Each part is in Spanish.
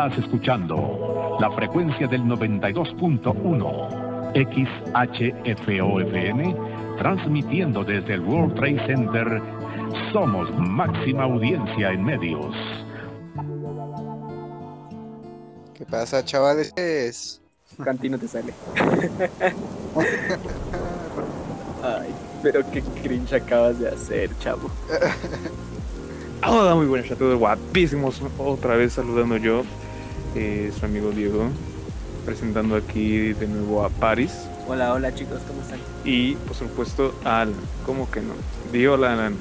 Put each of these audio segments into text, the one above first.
Estás escuchando la frecuencia del 92.1 XHFOFM, transmitiendo desde el World Trade Center. Somos máxima audiencia en medios. ¿Qué pasa, chavales? Cantino te sale. Ay, pero qué cringe acabas de hacer, chavo. Hola, muy buenas a todos, guapísimos. Otra vez saludando yo, eh, su amigo Diego, presentando aquí de nuevo a Paris. Hola, hola chicos, ¿cómo están? Y por supuesto a Alan. ¿Cómo que no? Di hola, Alan.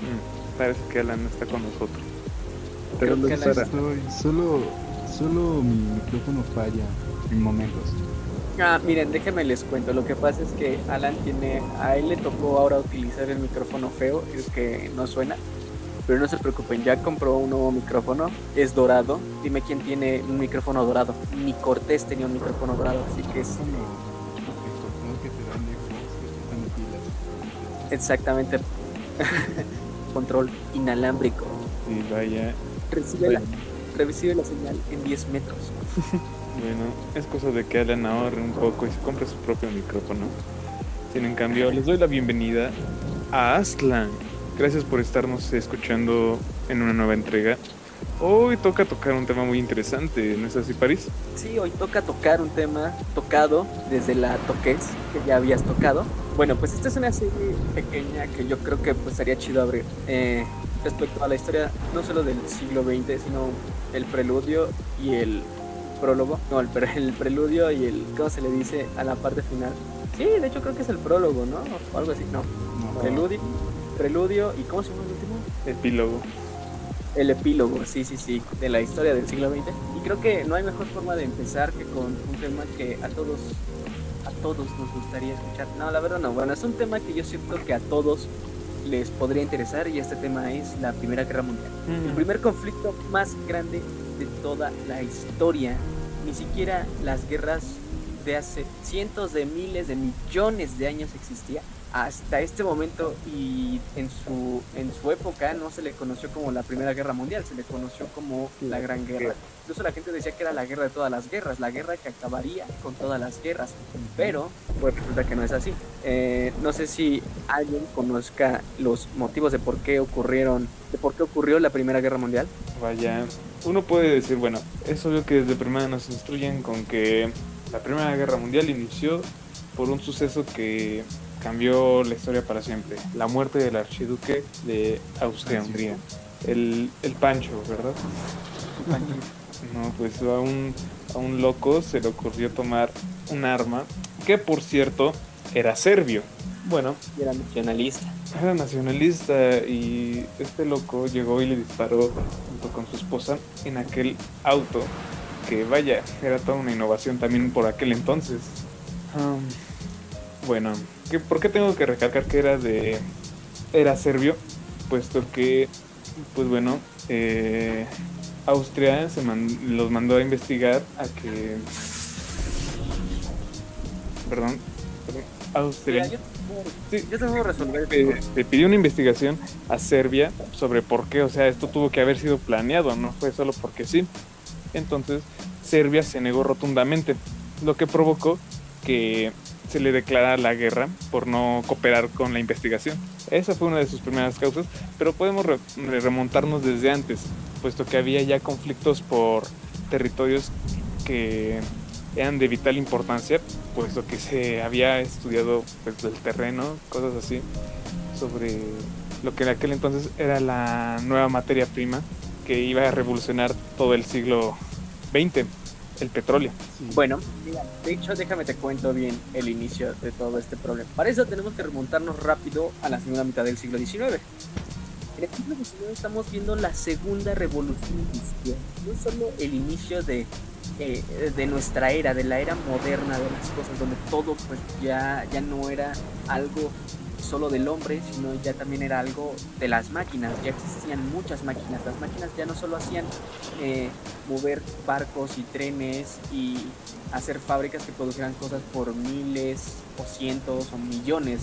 Mm, parece que Alan no está con nosotros. ¿Pero? Estoy, solo, solo mi micrófono falla en momentos. Ah, miren, déjenme les cuento. Lo que pasa es que Alan tiene. A él le tocó ahora utilizar el micrófono feo, es que no suena. Pero no se preocupen, ya compró un nuevo micrófono. Es dorado. Dime quién tiene un micrófono dorado. Ni Cortés tenía un micrófono dorado, así que es exactamente. Control inalámbrico. Y vaya, Recibe la, recibe la señal en 10 metros. bueno, es cosa de que Alan ahorre un poco y se compre su propio micrófono. Sin en cambio, les doy la bienvenida a Aslan. Gracias por estarnos escuchando en una nueva entrega. Hoy toca tocar un tema muy interesante, ¿no es así, París? Sí, hoy toca tocar un tema tocado desde la toquez que ya habías tocado. Bueno, pues esta es una serie pequeña que yo creo que pues sería chido abrir eh, respecto a la historia no solo del siglo XX, sino el preludio y el prólogo. No, el, pre- el preludio y el, ¿cómo se le dice? A la parte final. Sí, de hecho creo que es el prólogo, ¿no? O algo así, no. No, Preludio, preludio y ¿cómo se llama el último? Epílogo. El epílogo, sí, sí, sí, de la historia del siglo XX. Y creo que no hay mejor forma de empezar que con un tema que a todos, a todos nos gustaría escuchar. No, la verdad no. Bueno, es un tema que yo siento que a todos les podría interesar y este tema es la Primera Guerra Mundial. El primer conflicto más grande de toda la historia. Ni siquiera las guerras de hace cientos de miles de millones de años existía. Hasta este momento y en su, en su época no se le conoció como la Primera Guerra Mundial, se le conoció como la Gran Guerra. Incluso la gente decía que era la guerra de todas las guerras, la guerra que acabaría con todas las guerras. Pero pues resulta que no es así. Eh, no sé si alguien conozca los motivos de por qué ocurrieron, de por qué ocurrió la Primera Guerra Mundial. Vaya, uno puede decir, bueno, es obvio que desde primera nos instruyen con que la Primera Guerra Mundial inició por un suceso que cambió la historia para siempre, la muerte del archiduque de Austria-Hungría, el, el Pancho, ¿verdad? No, pues a un, a un loco se le ocurrió tomar un arma que por cierto era serbio. Bueno, Y era nacionalista. era nacionalista y este loco llegó y le disparó junto con su esposa en aquel auto que vaya, era toda una innovación también por aquel entonces. Um, bueno, ¿qué- ¿por qué tengo que recalcar que era de era serbio? Puesto que, pues bueno, eh, Austria se man- los mandó a investigar a que, perdón, perdón, Austria. Mira, yo, Sí, yo te puedo resolver eh, esto. le pidió una investigación a Serbia sobre por qué, o sea, esto tuvo que haber sido planeado, no fue solo porque sí. Entonces, Serbia se negó rotundamente, lo que provocó que se le declarara la guerra por no cooperar con la investigación. Esa fue una de sus primeras causas, pero podemos re- remontarnos desde antes, puesto que había ya conflictos por territorios que eran de vital importancia, puesto que se había estudiado pues, el terreno, cosas así, sobre lo que en aquel entonces era la nueva materia prima que iba a revolucionar todo el siglo XX, el petróleo. Sí. Bueno, mira, de hecho, déjame te cuento bien el inicio de todo este problema. Para eso tenemos que remontarnos rápido a la segunda mitad del siglo XIX. En el siglo XIX estamos viendo la segunda revolución industrial, no solo el inicio de, eh, de nuestra era, de la era moderna de las cosas, donde todo pues ya, ya no era algo solo del hombre, sino ya también era algo de las máquinas, ya existían muchas máquinas, las máquinas ya no solo hacían eh, mover barcos y trenes y hacer fábricas que produjeran cosas por miles o cientos o millones.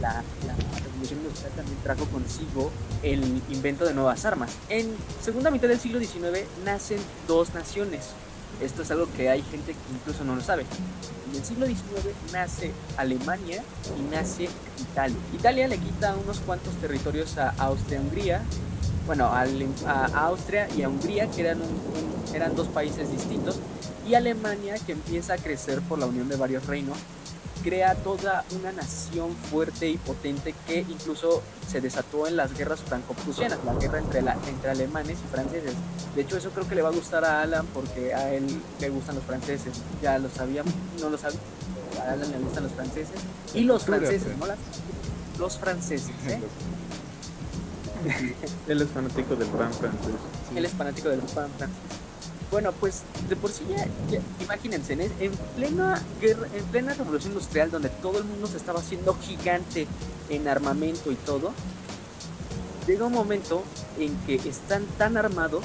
La, la revolución industrial también trajo consigo el invento de nuevas armas. En segunda mitad del siglo XIX nacen dos naciones. Esto es algo que hay gente que incluso no lo sabe. En el siglo XIX nace Alemania y nace Italia. Italia le quita unos cuantos territorios a Austria-Hungría, bueno, a, Austria y a Hungría, que eran, eran dos países distintos, y Alemania, que empieza a crecer por la unión de varios reinos, crea toda una nación fuerte y potente que incluso se desató en las guerras franco-prusianas, la guerra entre, la, entre alemanes y franceses. De hecho, eso creo que le va a gustar a Alan porque a él le gustan los franceses. Ya lo sabíamos, no lo sabía. A Alan le gustan los franceses. Y los franceses, pues. ¿no? Las- los franceses, ¿eh? Él es fanático del pan francés. Sí. Él es fanático del pan francés. Bueno, pues de por sí ya, ya- imagínense, en, en plena guerra, en plena revolución industrial donde todo el mundo se estaba haciendo gigante en armamento y todo, llega un momento en que están tan armados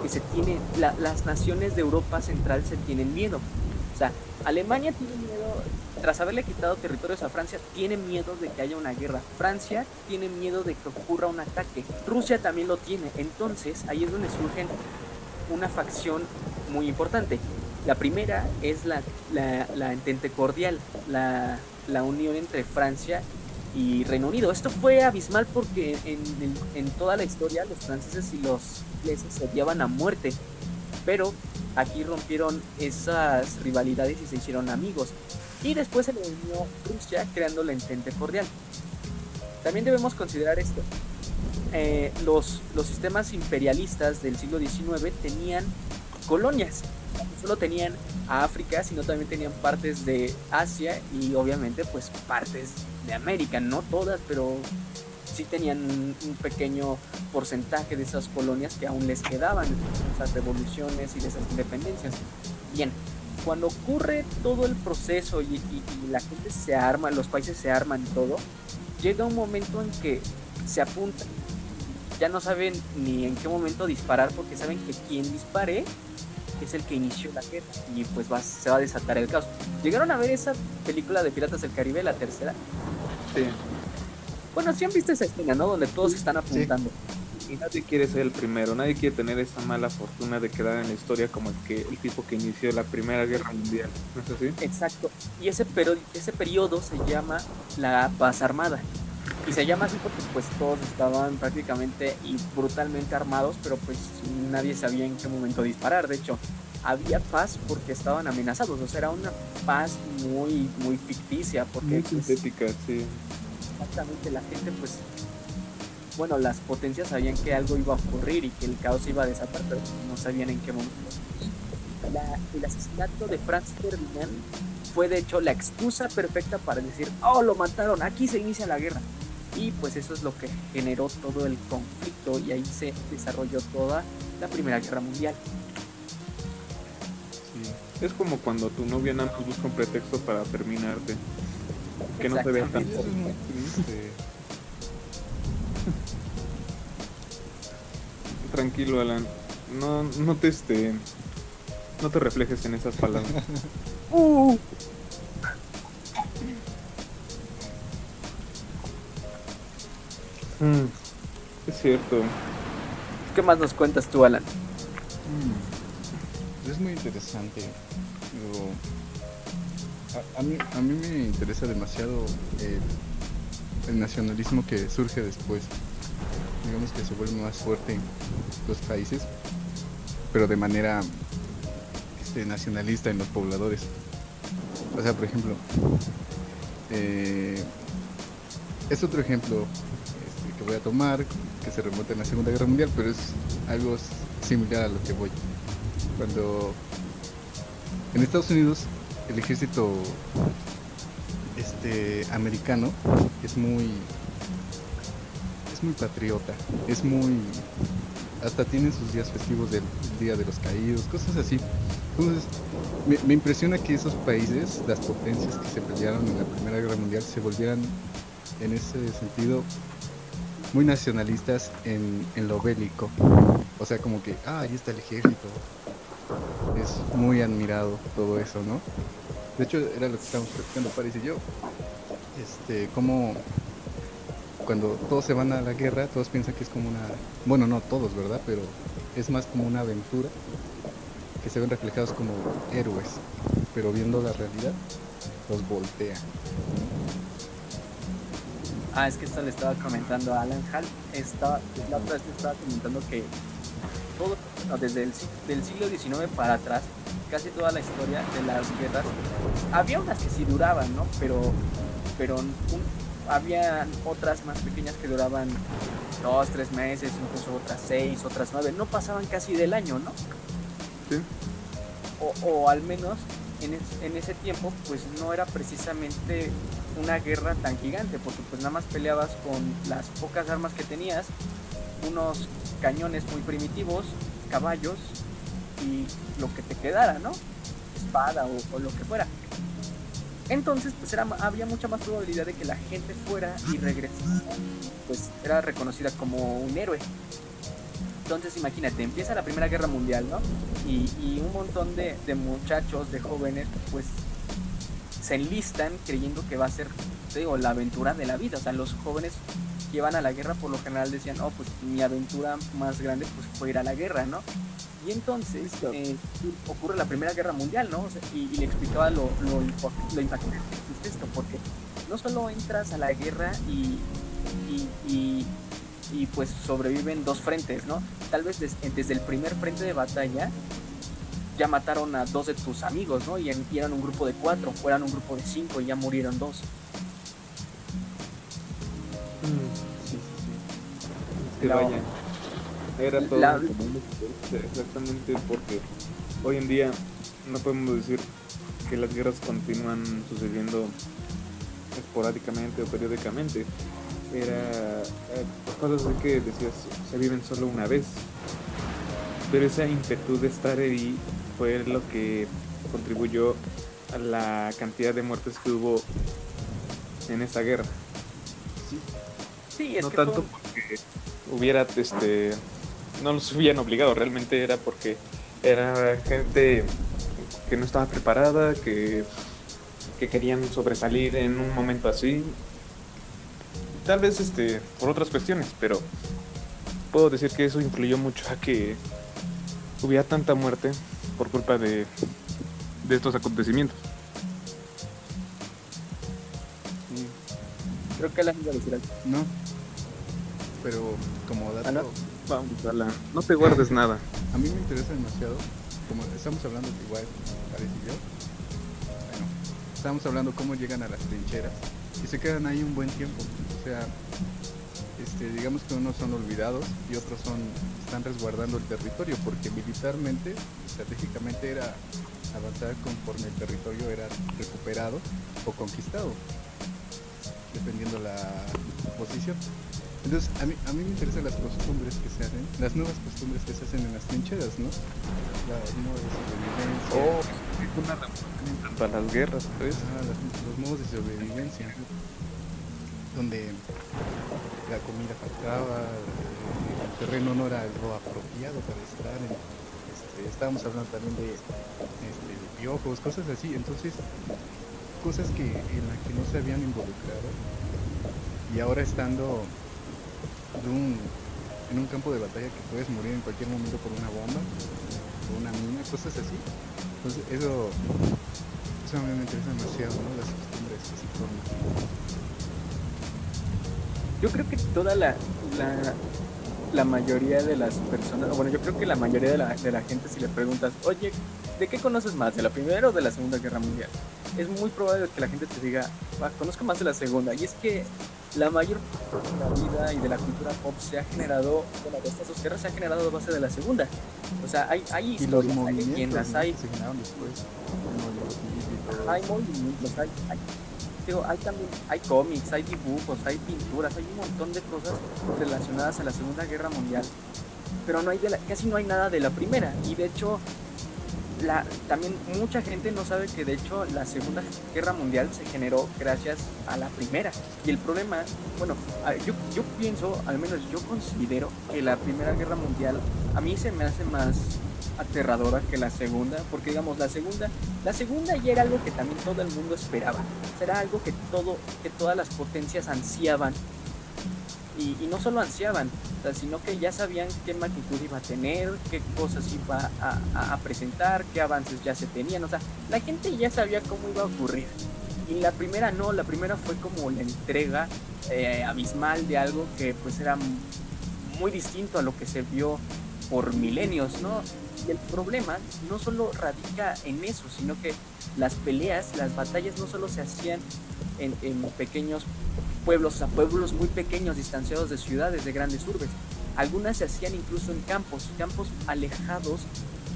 que se tiene, la- las naciones de Europa Central se tienen miedo. O sea, Alemania tiene miedo, tras haberle quitado territorios a Francia, tiene miedo de que haya una guerra. Francia tiene miedo de que ocurra un ataque. Rusia también lo tiene. Entonces, ahí es donde surgen una facción muy importante. La primera es la, la, entente cordial, la, la unión entre Francia y Reino Unido. Esto fue abismal porque en, en- toda la historia los franceses y los ingleses se odiaban a muerte, pero aquí rompieron esas rivalidades y se hicieron amigos. Y después se unió Rusia creando la entente cordial. También debemos considerar esto. Eh, los, los sistemas imperialistas del siglo XIX tenían colonias. No solo tenían a África, sino también tenían partes de Asia y obviamente pues partes de América. No todas, pero sí tenían un, pequeño porcentaje de esas colonias que aún les quedaban esas revoluciones y de esas independencias. Bien, cuando ocurre todo el proceso y- y la gente se arma, los países se arman y todo, llega un momento en que se apuntan. Ya no saben ni en qué momento disparar porque saben que quien dispare es el que inició la guerra y pues va, se va a desatar el caos. ¿Llegaron a ver esa película de Piratas del Caribe, la tercera? Sí. Bueno, sí han visto esa escena, ¿no? Donde todos están apuntando. Y nadie quiere ser el primero, nadie quiere tener esa mala fortuna de quedar en la historia como el que el tipo que inició la Primera Guerra Mundial. ¿No es así? Exacto. Y ese, pero, ese periodo se llama la paz armada. Y se llama así porque pues todos estaban prácticamente y brutalmente armados, pero pues nadie sabía en qué momento disparar. De hecho, había paz porque estaban amenazados. O sea, era una paz muy, muy ficticia. Porque Muy pues, sintética, sí. exactamente la gente pues bueno las potencias sabían que algo iba a ocurrir y que el caos iba a desatar pero no sabían en qué momento La- el asesinato de Franz Ferdinand fue de hecho la excusa perfecta para decir oh lo mataron aquí se inicia la guerra y pues eso es lo que generó todo el conflicto y ahí se desarrolló toda la primera guerra mundial Sí. Es como cuando tu novia nada más busca un pretexto para terminarte. Que no te vea tan Y eso es muy triste. tranquilo, Alan. No, no te este. No te reflejes en esas palabras. ¡Uh! Mm, es cierto. ¿qué más nos cuentas tú Alan? Mm, Es muy interesante. Digo, a, a mí, a mí me interesa demasiado el, el nacionalismo que surge después. Digamos que se vuelve más fuerte los países, pero de manera este, nacionalista en los pobladores. O sea, por ejemplo, eh, es otro ejemplo voy a tomar, que se remonta en la Segunda Guerra Mundial, pero es algo similar a lo que voy. Cuando en Estados Unidos el ejército este americano es muy es muy patriota, es muy hasta tienen sus días festivos del Día de los Caídos, cosas así. Entonces, me impresiona que esos países, las potencias que se pelearon en la Primera Guerra Mundial, se volvieran en ese sentido muy nacionalistas en, lo bélico. O sea, como que, ah, ahí está el ejército. Es muy admirado todo eso, ¿no? De hecho, era lo que estábamos platicando Paris y yo. Este, cómo, cuando todos se van a la guerra, todos piensan que es como una, bueno, no todos, ¿verdad? Pero es más como una aventura que se ven reflejados como héroes, pero viendo la realidad los voltea. Ah, es que esto le estaba comentando a Alan Hall. Estaba, la otra vez le estaba comentando que todo, no, desde el del siglo XIX para atrás, casi toda la historia de las guerras, había unas que sí duraban, ¿no? Pero, pero un- había otras más pequeñas que duraban dos, tres meses, incluso otras seis, otras nueve. No pasaban casi del año, ¿no? Sí. O, o al menos en, es- en ese tiempo, pues no era precisamente una guerra tan gigante, porque pues nada más peleabas con las pocas armas que tenías, unos cañones muy primitivos, caballos y lo que te quedara, ¿no? Espada o, lo que fuera. Entonces, pues era, había mucha más probabilidad de que la gente fuera y regresara, pues era reconocida como un héroe. Entonces, imagínate, empieza la Primera Guerra Mundial, ¿no? Y, y un montón de, de muchachos, de jóvenes, pues se enlistan creyendo que va a ser, te digo, la aventura de la vida. O sea, los jóvenes que iban a la guerra por lo general decían, oh, pues mi aventura más grande pues fue ir a la guerra, ¿no? Y entonces eh, ocurre la Primera Guerra Mundial, ¿no? O sea, y, y le explicaba lo, lo, lo impactante que es esto, porque no solo entras a la guerra y, y, y, y, pues sobreviven dos frentes, ¿no? Tal vez des- desde el primer frente de batalla ya mataron a dos de tus amigos, ¿no? Y, eran un grupo de cuatro, o eran un grupo de cinco y ya murieron dos. Sí, sí, sí. Es que vaya. Era todo la- exactamente porque hoy en día no podemos decir que las guerras continúan sucediendo esporádicamente o periódicamente. Era eh, cosas así que decías se viven solo una vez. Pero esa impetu de estar ahí fue lo que contribuyó a la cantidad de muertes que hubo en esa guerra. Sí, es no que tanto fue- porque hubiera este no los hubieran obligado realmente era porque era gente que no estaba preparada que, que querían sobresalir en un momento así. Tal vez este por otras cuestiones pero puedo decir que eso influyó mucho a que hubiera tanta muerte por culpa de de estos acontecimientos. Creo que la algo. No, pero como dato, Ah, ¿no? vamos a la no te guardes nada. a mí me interesa demasiado, como estamos hablando de igual, parecido, bueno, estamos hablando cómo llegan a las trincheras y se quedan ahí un buen tiempo, o sea, este, digamos que unos son olvidados y otros son están resguardando el territorio porque militarmente, estratégicamente era avanzar conforme el territorio era recuperado o conquistado, dependiendo la posición. Entonces, a mí, a mí me interesan las costumbres que se hacen, las nuevas costumbres que se hacen en las trincheras, ¿no? La modo de sobrevivencia, oh una revolución en a las guerras pues las- los modos de sobrevivencia, donde la comida faltaba, eh, el terreno no era lo apropiado para estar, en- este, estábamos hablando también de, este, piojos, cosas así, entonces, cosas que en las que no se habían involucrado y ahora estando en un campo de batalla que puedes morir en cualquier momento por una bomba o una mina, cosas así. Entonces eso, eso a mí me interesa demasiado, ¿no? Las costumbres que se forman. Yo creo que toda la, la, la mayoría de las personas, bueno, yo creo que la mayoría de la, de la gente, si le preguntas, oye, ¿de qué conoces más? ¿De la Primera o de la Segunda Guerra Mundial? Es muy probable que la gente te diga, "Ah, conozco más de la Segunda. Y es que la mayor parte de la vida y de la cultura pop se ha generado, bueno, de estas dos guerras se ha generado a base de la Segunda. O sea, hay, hay historias, hay leyendas, hay, se generaron después, hay movimientos, hay, hay, digo, hay también, hay cómics, hay dibujos, hay pinturas, hay un montón de cosas relacionadas a la Segunda Guerra Mundial, pero no hay casi no hay nada de la primera, y de hecho, también mucha gente no sabe que de hecho la Segunda Guerra Mundial se generó gracias a la primera, y el problema, bueno, yo, yo pienso, al menos yo considero que la Primera Guerra Mundial a mí se me hace más aterradora que la segunda, porque digamos la segunda, la segunda ya era algo que también todo el mundo esperaba, era algo que todo, que todas las potencias ansiaban Y, no solo ansiaban, o sea, sino que ya sabían qué magnitud iba a tener, qué cosas iba a, presentar, qué avances ya se tenían. O sea, la gente ya sabía cómo iba a ocurrir. Y la primera no, la primera fue como la entrega eh, abismal de algo que pues era muy distinto a lo que se vio por milenios, ¿no? Y el problema no solo radica en eso, sino que las peleas, las batallas no solo se hacían en, pequeños pueblos, sea, pueblos muy pequeños, distanciados de ciudades, de grandes urbes. Algunas se hacían incluso en campos, campos alejados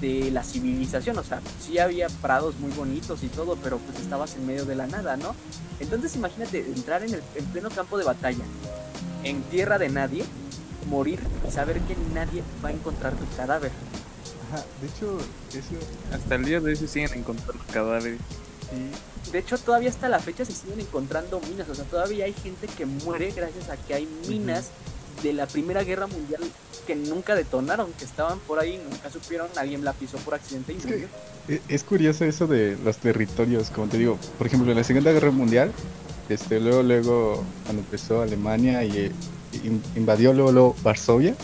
de la civilización, o sea, sí había prados muy bonitos y todo, pero pues estabas en medio de la nada, ¿no? Entonces imagínate entrar en el en pleno campo de batalla, en tierra de nadie, morir y saber que nadie va a encontrar tu cadáver. Ajá, de hecho, eso Hasta el día de hoy se siguen encontrando cadáveres. sí, De hecho, todavía hasta la fecha se siguen encontrando minas, o sea, todavía hay gente que muere gracias a que hay minas de la Primera Guerra Mundial que nunca detonaron, que estaban por ahí, nunca supieron, alguien la pisó por accidente y Es murió. E- Es curioso eso de los territorios, como te digo, por ejemplo, en la Segunda Guerra Mundial, este, luego, luego, cuando empezó Alemania y eh, in- invadió luego, luego Varsovia,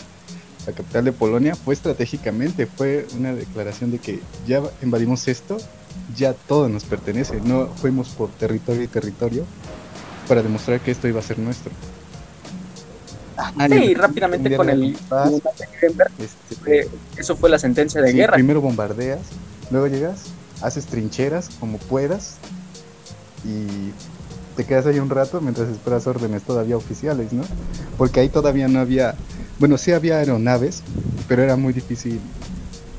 la capital de Polonia, fue estratégicamente, fue una declaración de que ya invadimos esto, ya todo nos pertenece, no fuimos por territorio y territorio para demostrar que esto iba a ser nuestro. Sí, rápidamente con el Paz, este, fue- eso fue la sentencia de Sí, guerra. Primero bombardeas, luego llegas, haces trincheras como puedas y te quedas ahí un rato mientras esperas órdenes todavía oficiales, ¿no? Porque ahí todavía no había, bueno, sí había aeronaves, pero era muy difícil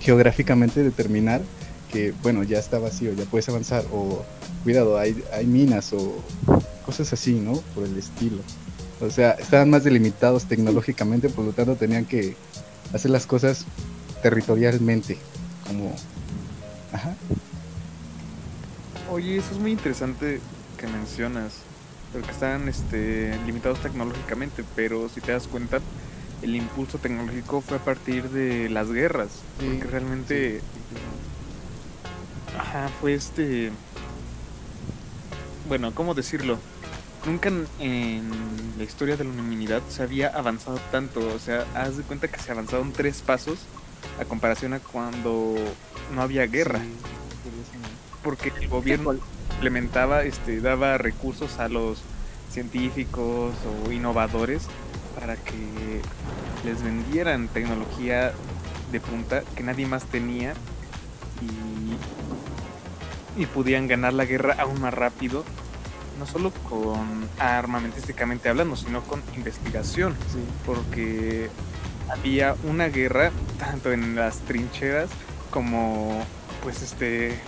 geográficamente determinar que, bueno, ya está vacío, ya puedes avanzar, o cuidado, hay, hay minas o cosas así, ¿no? Por el estilo. O sea, estaban más delimitados tecnológicamente, por lo tanto tenían que hacer las cosas territorialmente, como... Ajá. Oye, eso es muy interesante que mencionas, porque están este, limitados tecnológicamente, pero si te das cuenta, el impulso tecnológico fue a partir de las guerras, Sí, porque realmente, ajá, fue este, bueno, ¿cómo decirlo? Nunca en, la historia de la humanidad se había avanzado tanto, o sea, haz de cuenta que se avanzaron tres pasos a comparación a cuando no había guerra. Sí, porque el gobierno implementaba, este, daba recursos a los científicos o innovadores para que les vendieran tecnología de punta que nadie más tenía y, y pudieran ganar la guerra aún más rápido, no solo con armamentísticamente hablando, sino con investigación, Sí. porque había una guerra tanto en las trincheras como pues este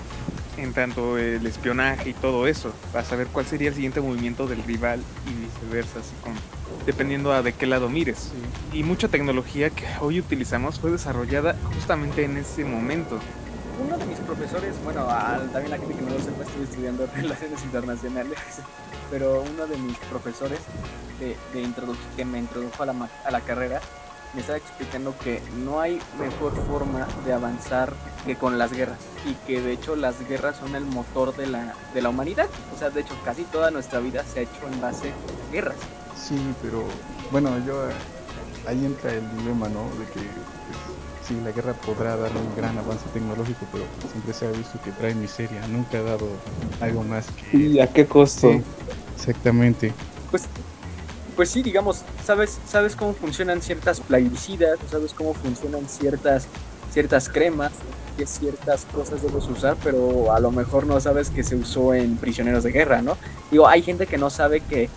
en tanto el espionaje y todo eso para saber cuál sería el siguiente movimiento del rival y viceversa así con dependiendo a de qué lado mires Sí. y mucha tecnología que hoy utilizamos fue desarrollada justamente en ese momento Uno de mis profesores, bueno, también la gente que no lo sepa, estoy estudiando relaciones internacionales, pero uno de mis profesores de, que me introdujo a la, a la carrera me estaba explicando que no hay mejor forma de avanzar que con las guerras y que de hecho las guerras son el motor de la, de la humanidad. O sea, de hecho casi toda nuestra vida se ha hecho en base a guerras. Sí, pero bueno, yo eh, ahí entra el dilema, ¿no? De que pues, sí, la guerra podrá dar un gran avance tecnológico, pero siempre se ha visto que trae miseria, nunca ha dado algo más que... a qué costo Sí, exactamente. Pues, pues sí, digamos, sabes, sabes cómo funcionan ciertas plaguicidas, o sabes cómo funcionan ciertas, ciertas cremas, que ciertas cosas debes usar, pero a lo mejor no sabes que se usó en prisioneros de guerra, ¿no? Digo, hay gente que no sabe que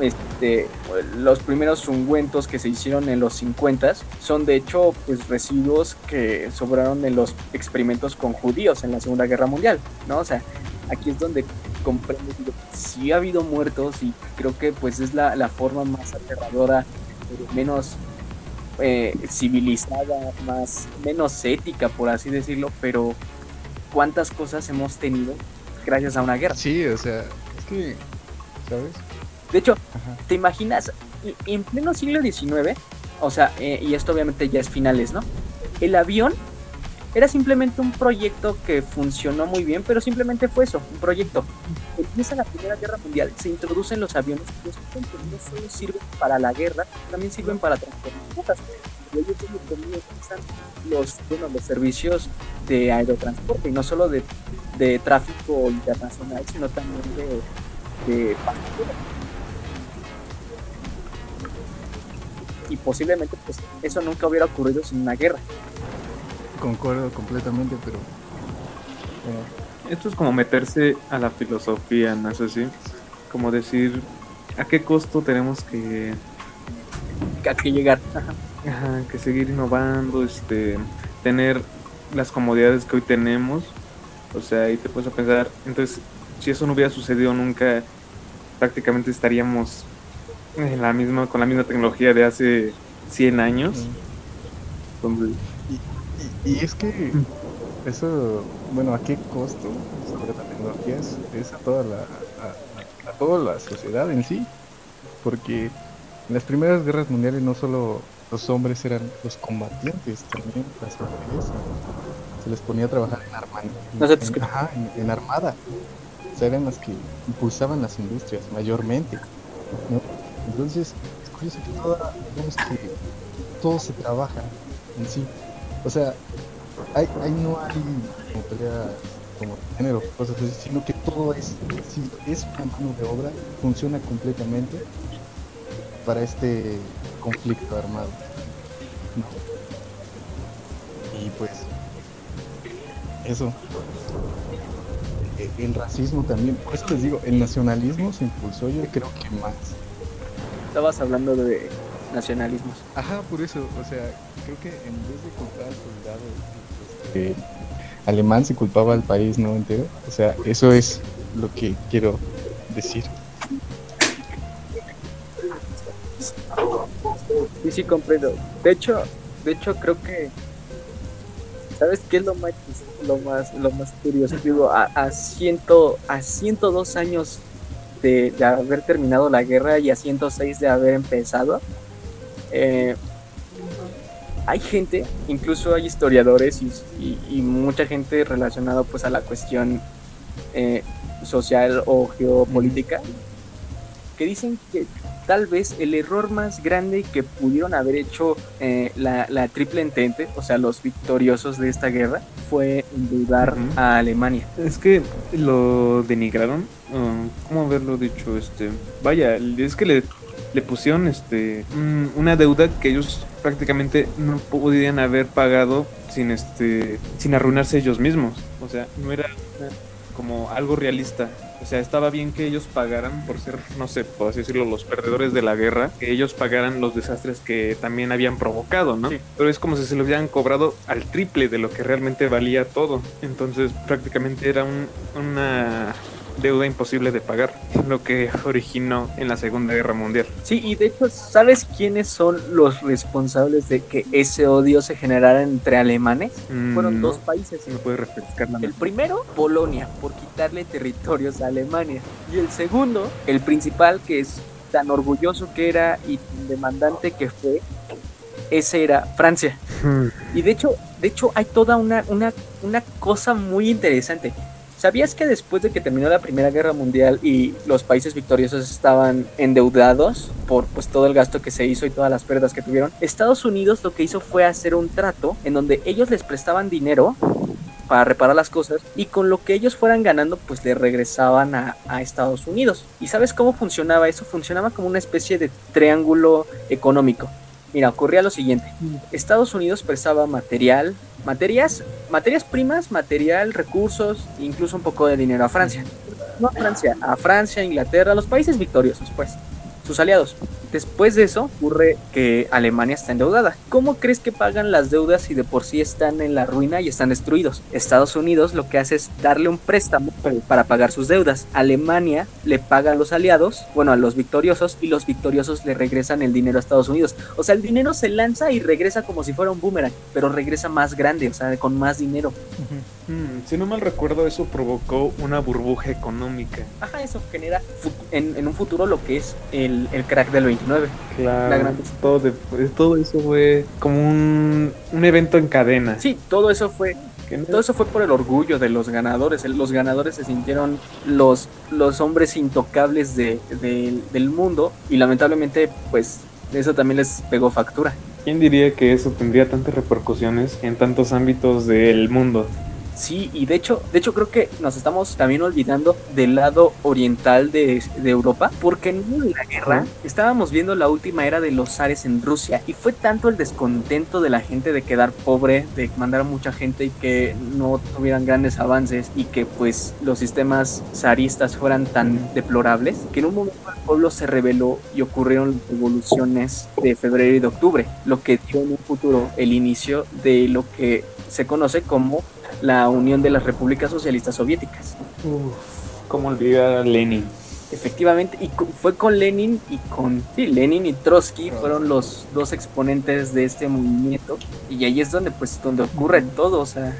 este, los primeros ungüentos que se hicieron en los 50 son de hecho pues residuos que sobraron en los experimentos con judíos en la Segunda Guerra Mundial, ¿no? O sea, aquí es donde comprendo que sí ha habido muertos y creo que pues es la, la forma más aterradora, eh, menos eh, civilizada, más menos ética por así decirlo, pero cuántas cosas hemos tenido gracias a una guerra. Sí, o sea, es que, ¿sabes? De hecho, Ajá. ¿te imaginas en pleno siglo XIX? O sea, eh, y esto obviamente ya es finales, ¿no? El avión Era simplemente un proyecto que funcionó muy bien, pero simplemente fue eso, un proyecto. Empieza la Primera Guerra Mundial, se introducen los aviones, los aviones no solo sirven para la guerra, también sirven para transportar cosas. Y ellos utilizan los, bueno, los servicios de aerotransporte, y no solo de, de tráfico internacional, sino también de, de pasajeros. Y posiblemente pues, eso nunca hubiera ocurrido sin una guerra. Concuerdo completamente, pero Esto es como meterse a la filosofía, ¿no es así? Como decir, ¿a qué costo tenemos que, ¿A qué llegar? Ajá. ajá, que seguir innovando, este, tener las comodidades que hoy tenemos? O sea, y te puedes a pensar, entonces, si eso no hubiera sucedido nunca, prácticamente estaríamos en la misma, con la misma tecnología de hace 100 años. Entonces, Y, y es que eso, bueno, ¿a qué costo sobre la tecnología? Es, es a toda la, a, toda la sociedad en sí. Porque en las primeras guerras mundiales no solo los hombres eran los combatientes, también las mujeres se les ponía a trabajar en, arma, te en- ajá, en- en armada. O sea, eran las que impulsaban las industrias mayormente. ¿no? Entonces, es curioso que toda, digamos que todo se trabaja en sí. O sea, ahí, no hay como peleas como género, cosas así, sino que todo es, sí, es una mano de obra, funciona completamente para este conflicto armado. ¿no? Y pues, eso. E- El racismo también, por les digo, el nacionalismo se impulsó yo creo que más. Estabas hablando de nacionalismos. Ajá, por eso, o sea, creo que en vez de culpar al soldado este, alemán se culpaba al país no entero. O sea, eso es lo que quiero decir. Sí, sí, comprendo. De hecho, de hecho creo que ¿sabes qué es lo más lo más lo más curioso? Digo, a, a ciento a 102 años de, haber terminado la guerra y a 106 de haber empezado, eh, hay gente, incluso hay historiadores y mucha gente relacionada pues a la cuestión eh, social o geopolítica que dicen que tal vez el error más grande que pudieron haber hecho eh, la, la triple entente, o sea, los victoriosos de esta guerra, fue endeudar Ujú. a Alemania. Es que lo denigraron. ah, ¿Cómo haberlo dicho? Este, vaya, es que le, le pusieron este una deuda que ellos prácticamente no podían haber pagado sin este sin arruinarse ellos mismos. O sea, no era como algo realista. O sea, estaba bien que ellos pagaran por ser, no sé, por así decirlo, los perdedores de la guerra, que ellos pagaran los desastres que también habían provocado, ¿no? Pero es como si se lo hubieran cobrado al triple de lo que realmente valía todo. Entonces, prácticamente era un- una deuda imposible de pagar, lo que originó en la Segunda Guerra Mundial. Sí, y de hecho, ¿sabes quiénes son los responsables de que ese odio se generara entre alemanes? Fueron Mm, dos países. ¿Me puede refrescar la El primero, Polonia, por quitarle territorios a Alemania. Y el segundo, el principal, que es tan orgulloso que era y tan demandante que fue, ese era Francia. Y de hecho, de hecho hay toda una, una, una cosa muy interesante. ¿Sabías que después de que terminó la Primera Guerra Mundial y los países victoriosos estaban endeudados por pues todo el gasto que se hizo y todas las pérdidas que tuvieron? Estados Unidos lo que hizo fue hacer un trato en donde ellos les prestaban dinero para reparar las cosas y con lo que ellos fueran ganando pues le regresaban a, a Estados Unidos. ¿Y sabes cómo funcionaba eso? Funcionaba como una especie de triángulo económico. Mira, ocurría lo siguiente. Estados Unidos prestaba material, materias, materias primas, material, recursos, incluso un poco de dinero a Francia. No a Francia, a Francia, Inglaterra, los países victoriosos, pues, sus aliados. Después de eso ocurre que Alemania está endeudada. ¿Cómo crees que pagan las deudas si de por sí están en la ruina y están destruidos? Estados Unidos lo que hace es darle un préstamo para pagar sus deudas. Alemania le paga a los aliados, bueno, a los victoriosos, y los victoriosos le regresan el dinero a Estados Unidos. O sea, el dinero se lanza y regresa como si fuera un boomerang, pero regresa más grande, o sea, con más dinero. Mm, si no mal recuerdo, eso provocó una burbuja económica. Ajá, eso genera en, en un futuro lo que es el, el crack del 29. Claro, La gran- todo, de- todo eso fue como un, un evento en cadena. Sí, todo eso fue no- todo eso fue por el orgullo de los ganadores. Los ganadores se sintieron los, los hombres intocables de, de- del mundo y lamentablemente pues eso también les pegó factura. ¿Quién diría que eso tendría tantas repercusiones en tantos ámbitos del mundo? Sí, y de hecho, de hecho creo que nos estamos también olvidando del lado oriental de, de Europa, porque en medio de la guerra estábamos viendo la última era de los zares en Rusia y fue tanto el descontento de la gente de quedar pobre, de mandar a mucha gente y que no tuvieran grandes avances y que pues los sistemas zaristas fueran tan deplorables, que en un momento el pueblo se rebeló y ocurrieron revoluciones de febrero y de octubre, lo que dio en un futuro el inicio de lo que se conoce como la Unión de las Repúblicas Socialistas Soviéticas. Uf, ¿Cómo olvidar a Lenin? Efectivamente, y fue con Lenin y con sí, Lenin y Trotsky fueron los dos exponentes de este movimiento y ahí es donde pues donde ocurre todo, o sea,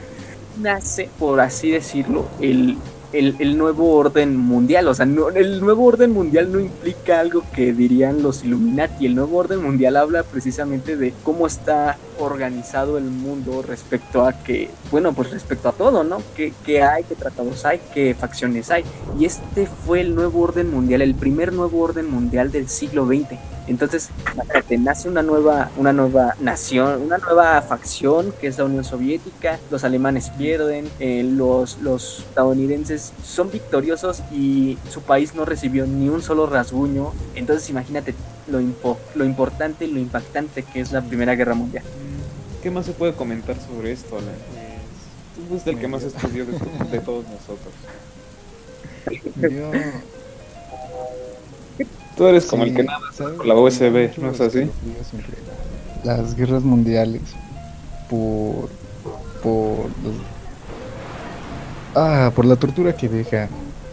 nace por así decirlo el, el, nuevo orden mundial, o sea, no- el nuevo orden mundial no implica algo que dirían los Illuminati, el nuevo orden mundial habla precisamente de cómo está organizado el mundo respecto a que, bueno, pues respecto a todo, ¿no? ¿Qué, qué hay, qué tratados hay, qué facciones hay? Y este fue el nuevo orden mundial, el primer nuevo orden mundial del siglo XX. Entonces, imagínate, nace una nueva, una nueva nación, una nueva facción que es la Unión Soviética, los alemanes pierden, eh, los, los estadounidenses son victoriosos y su país no recibió ni un solo rasguño. Entonces, imagínate lo, impo- lo importante y lo impactante que es la Primera Guerra Mundial. ¿Qué más se puede comentar sobre esto, Alan? Tú fuiste el que más estudió de, de todos nosotros. Yo, Tú eres como el que nada ¿sabes? con la USB, ¿no es así? Las guerras mundiales por por ah, por la tortura que deja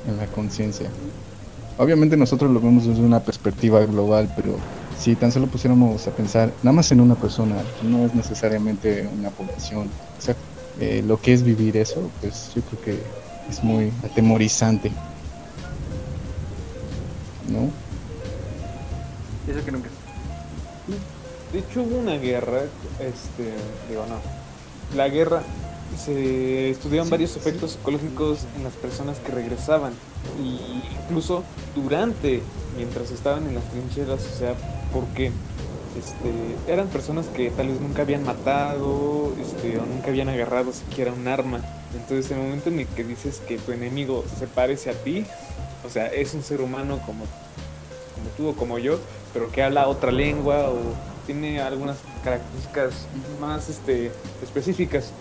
en la conciencia. Obviamente nosotros lo vemos desde una perspectiva global, pero si tan solo pusiéramos a pensar nada más en una persona, no es necesariamente una población, o sea, eh, lo que es vivir eso, pues yo creo que es muy atemorizante. ¿No? Hecho hubo una guerra, este, digo no, la guerra se estudiaron Sí, varios sí. efectos psicológicos en las personas que regresaban y incluso durante, mientras estaban en las trincheras, o sea, porque este, eran personas que tal vez nunca habían matado, este, o nunca habían agarrado siquiera un arma. Entonces, el momento en el que dices que tu enemigo se parece a ti, o sea, es un ser humano como, como tú o como yo, pero que habla otra lengua o tiene algunas características más este, específicas,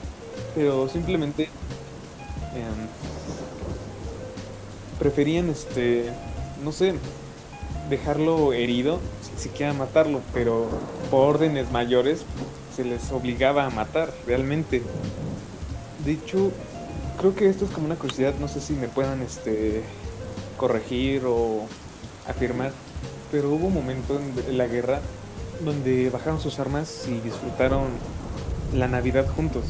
pero simplemente em, preferían, este, no sé, dejarlo herido sin siquiera matarlo, pero por órdenes mayores se les obligaba a matar realmente. De hecho, creo que esto es como una curiosidad, no sé si me puedan este, corregir o afirmar, pero hubo un momento en en la guerra donde bajaron sus armas y disfrutaron la Navidad juntos.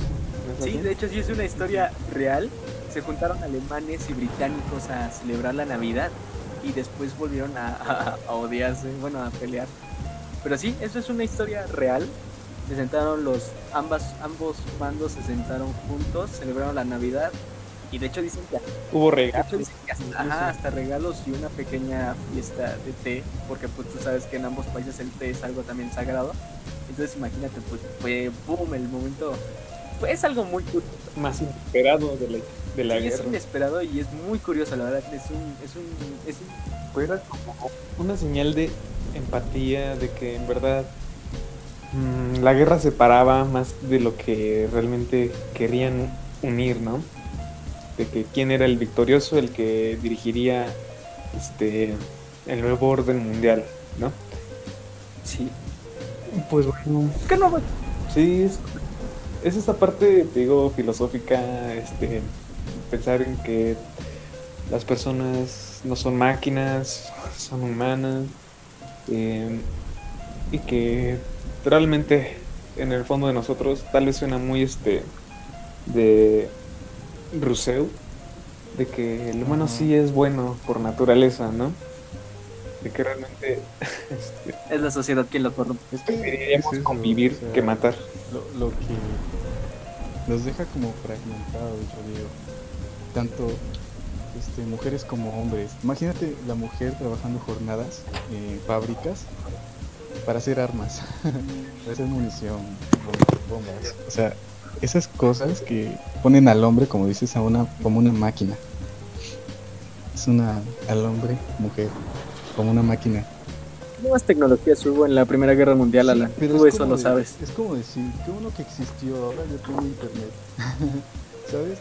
¿no es Sí, de hecho sí es una historia real. Se juntaron alemanes y británicos a celebrar la Navidad y después volvieron a, a- a odiarse, bueno, a pelear. Pero sí, eso es una historia real. Se sentaron los, ambas, ambos bandos se sentaron juntos, celebraron la Navidad y de hecho dicen que Hubo de regalos. hecho, dicen que hasta, ajá, hasta regalos y una pequeña fiesta de té, porque pues tú sabes que en ambos países el té es algo también sagrado. Entonces imagínate, pues fue boom el momento. Pues es algo muy curioso. más inesperado de la, de la Sí, es guerra. inesperado y es muy curioso, la verdad. Es un, es un, es un- como una señal de empatía, de que en verdad mm, la guerra separaba más de lo que realmente querían unir, ¿no? De que quién era el victorioso, el que dirigiría este el nuevo orden mundial, ¿no? sí. Pues bueno, ¿Qué no? Sí, es, es esta parte, te digo, filosófica, este, pensar en que las personas no son máquinas, son humanas, eh, y que realmente en el fondo de nosotros tal vez suena muy este de Rousseau, de que el humano sí es bueno por naturaleza, ¿no? De que realmente este, Es la sociedad quien lo corrompe. Preferiríamos es convivir o sea, que matar. Lo, lo que nos deja como fragmentados, yo digo. Tanto este, mujeres como hombres. Imagínate la mujer trabajando jornadas en fábricas para hacer armas, para hacer munición, bom- bombas. O sea, esas cosas que ponen al hombre, como dices, a una, como una máquina. Es una, al hombre, mujer, como una máquina. ¿Qué nuevas tecnologías hubo en la Primera Guerra Mundial, Sí, Alan? pero Tú es eso lo de- sabes. Es como decir, qué bueno que existió, ahora yo tengo internet. ¿Sabes?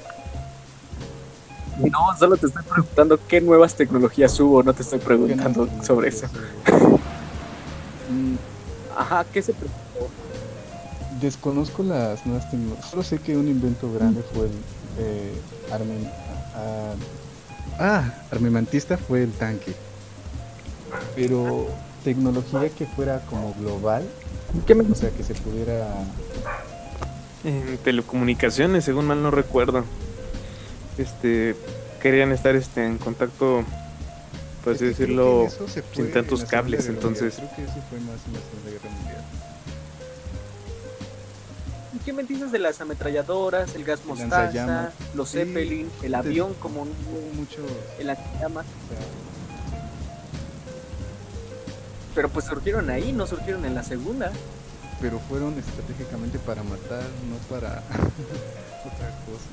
No, solo te estoy preguntando qué nuevas tecnologías hubo, no te estoy ¿Qué preguntando sobre eso. Ajá, ¿qué se preguntó? Desconozco las nuevas tecnologías. Solo sé que un invento grande fue el eh, armen- ah, ah, armamentista fue el tanque. Pero tecnología que fuera como global, ¿Qué me o sea, que se pudiera En telecomunicaciones, según mal no recuerdo. Este querían estar este en contacto, por así decirlo, sin tantos en cables, entonces- Creo que eso fue más en la Segunda Guerra Mundial. ¿Qué me dices de las ametralladoras, el gas mostaza, los Sí, Zeppelin, el te- avión como un, mucho, el sea, Pero pues surgieron ahí, no surgieron en la segunda. pero fueron estratégicamente para matar, no para otra cosa.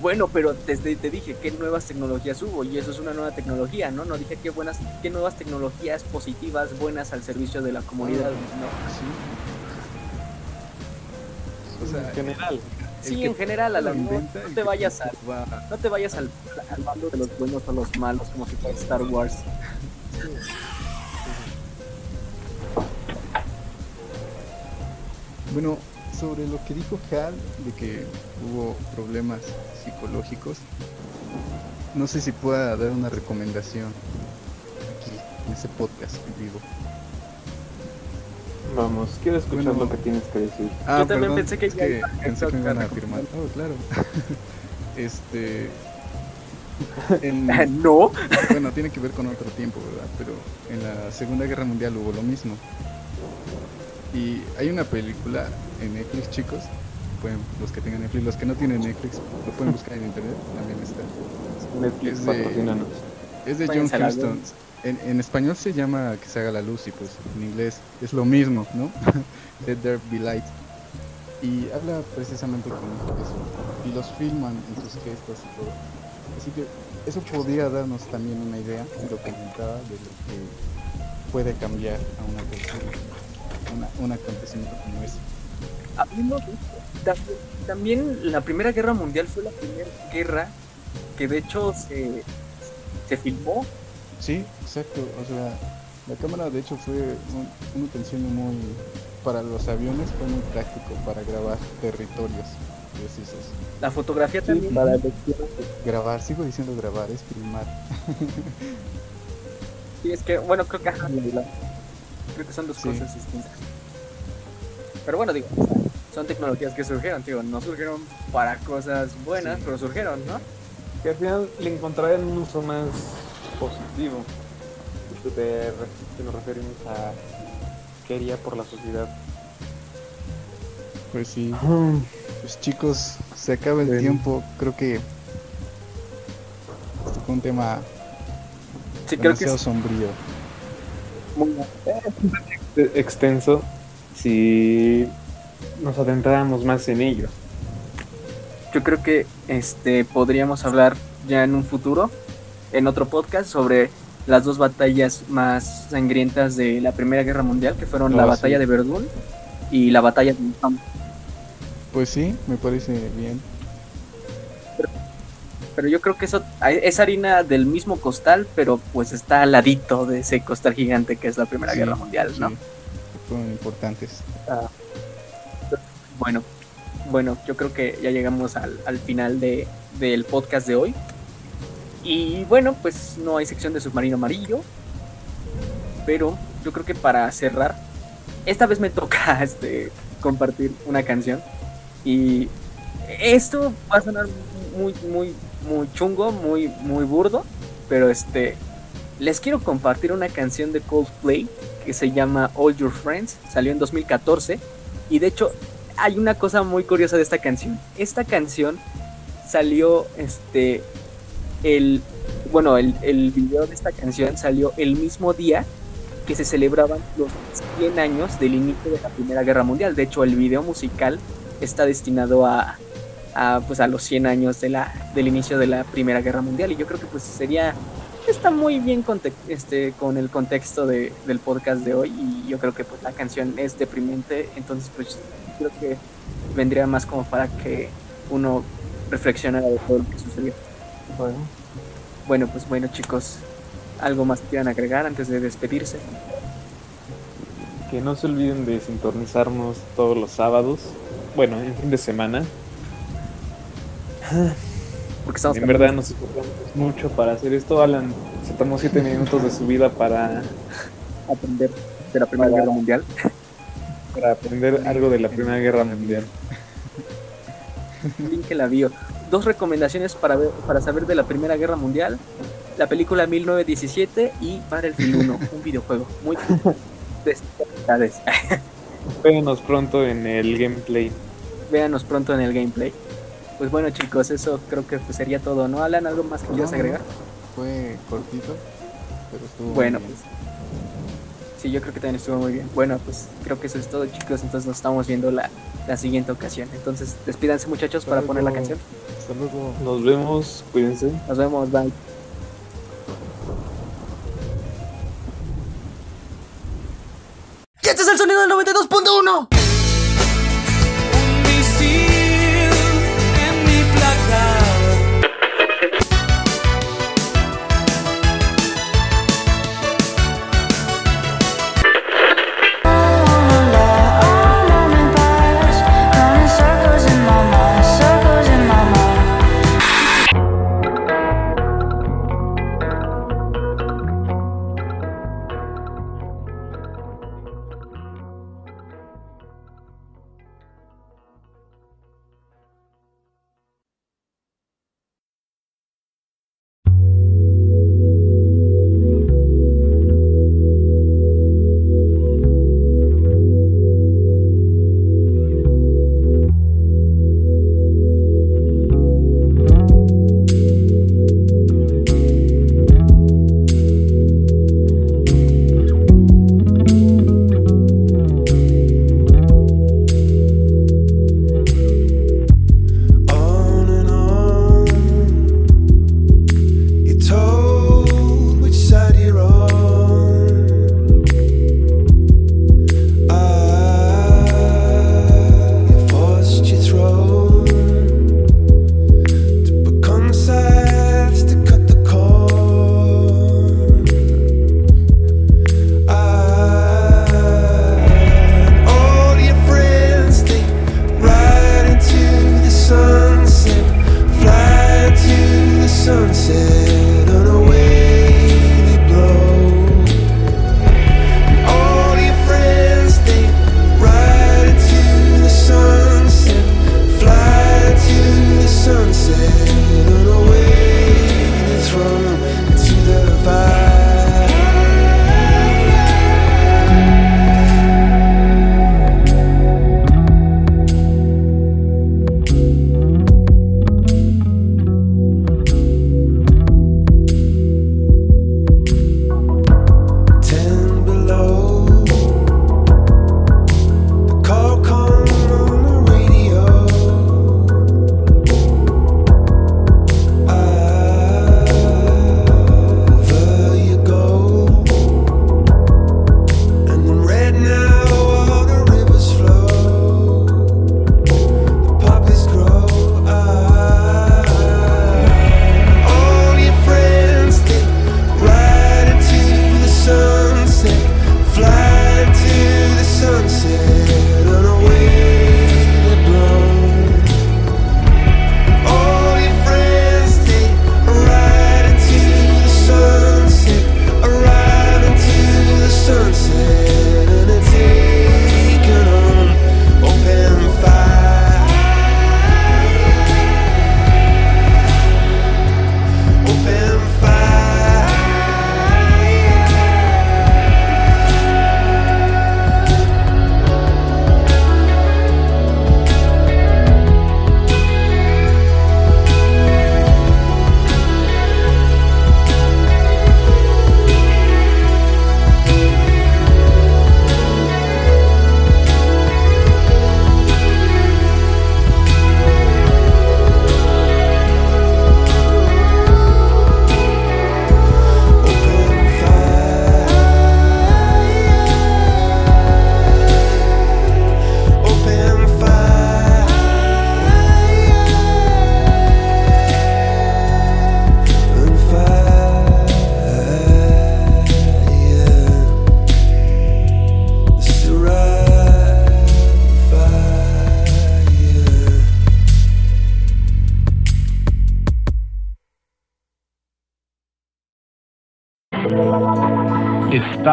Bueno, pero desde te dije qué nuevas tecnologías hubo y eso es una nueva tecnología, ¿no? No dije qué buenas, qué nuevas tecnologías positivas, buenas al servicio de la comunidad, ¿no? Sí. O sea, en general. Sí, en general, Alan, no, inventa, no te vayas a, va- no te vayas al, al bando de los buenos o los malos como si fuera Star Wars. Bueno, sobre lo que dijo Hal de que hubo problemas psicológicos, no sé si pueda dar una recomendación aquí en ese podcast en vivo. Vamos, quiero escuchar Bueno. lo que tienes que decir. Ah, Yo también perdón, pensé que es que pensé que me iban a afirmar. Oh, claro. este. en- no, bueno, tiene que ver con otro tiempo, ¿verdad? Pero en la Segunda Guerra Mundial hubo lo mismo. Y hay una película en Netflix, chicos. Pueden, los que tengan Netflix, los que no tienen Netflix, lo pueden buscar en internet, también está. Netflix Es de-. Es de John Huston. En, español se llama Que se haga la luz y pues en inglés es lo mismo, ¿no? Let there be light. Y habla precisamente con eso. Y los filman en sus gestos y todo. Así que eso podría darnos también una idea documentada de lo que puede cambiar a una persona. Una, un acontecimiento como ese. También la Primera Guerra Mundial fue la primera guerra que de hecho se, se filmó. Sí, exacto. O sea, la cámara de hecho fue un, un utensilio muy, para los aviones fue muy práctico para grabar territorios precisos. La fotografía también. para elecciones. Grabar, sigo diciendo grabar, es filmar. Sí, es que, bueno, creo que, ajá, creo que son dos Sí. cosas distintas. Pero bueno, digo, son tecnologías que surgieron, digo, no surgieron para cosas buenas, Sí. pero surgieron, ¿no? Que al final le encontrarían un uso más positivo. Te, te nos referimos a qué haría por la sociedad. Pues sí. Pues chicos, se acaba el tiempo. Creo que este fue un tema Sí, creo que demasiado es sombrío. muy E- Extenso si nos adentráramos más en ello. Yo creo que este podríamos hablar ya en un futuro, en otro podcast, sobre las dos batallas más sangrientas de la Primera Guerra Mundial, que fueron la Oh, batalla de Verdún y la batalla de Antietam. Pues sí, me parece bien. Pero yo creo que eso es harina del mismo costal, pero pues está al ladito de ese costal gigante que es la Primera Sí, Guerra Mundial, ¿no? sí, fueron importantes. Bueno, bueno, yo creo que ya llegamos al, al final de, del podcast de hoy. Y bueno, pues no hay sección de submarino amarillo. Pero yo creo que para cerrar, esta vez me toca este, compartir una canción. Y Esto va a sonar muy, muy, muy chungo, muy, muy burdo, pero este, les quiero compartir una canción de Coldplay que se llama All Your Friends, salió en 2014 y de hecho hay una cosa muy curiosa de esta canción. Esta canción salió, este, el, bueno, el, el video de esta canción salió el mismo día que se celebraban los 100 años del inicio de la Primera Guerra Mundial. De hecho, el video musical está destinado a, a, pues, a los 100 años de la, del inicio de la Primera Guerra Mundial. Y yo creo que pues sería, está muy bien este, con el contexto de, del podcast de hoy. Y yo creo que pues la canción es deprimente. Entonces pues creo que vendría más como para que uno reflexionara de todo lo que sucedió. Bueno, Bueno, pues bueno chicos, ¿algo más quieran agregar antes de despedirse? que no se olviden de sintonizarnos todos los sábados. Bueno, en fin de semana. Porque estamos En verdad nos esforzamos mucho para hacer esto. Alan se tomó 7 minutos de su vida para, aprender de la Primera Guerra Mundial. para aprender algo de la Primera Guerra Mundial. Link que la vio. Dos recomendaciones para, ver, para saber de la Primera Guerra Mundial. La película 1917 y Battlefield 1, un videojuego muy de especialidades. Véanos pronto en el gameplay. Véanos pronto en el gameplay. Pues bueno chicos, eso creo que pues, sería todo, ¿no? Alan, ¿algo más que quieras No, agregar? Fue cortito, pero estuvo Bueno, muy bien. pues sí, yo creo que también estuvo muy bien. Bueno, pues creo que eso es todo chicos, entonces nos estamos viendo la, la siguiente ocasión. Entonces despídanse muchachos para poner la canción. Hasta luego. Nos vemos, cuídense. Nos vemos, bye.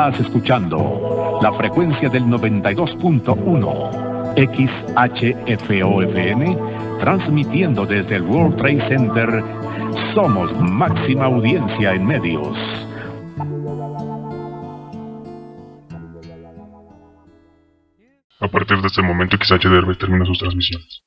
Estás escuchando la frecuencia del 92.1 XHFOFM, transmitiendo desde el World Trade Center. Somos máxima audiencia en medios. A partir de este momento XH Derbez termina sus transmisiones.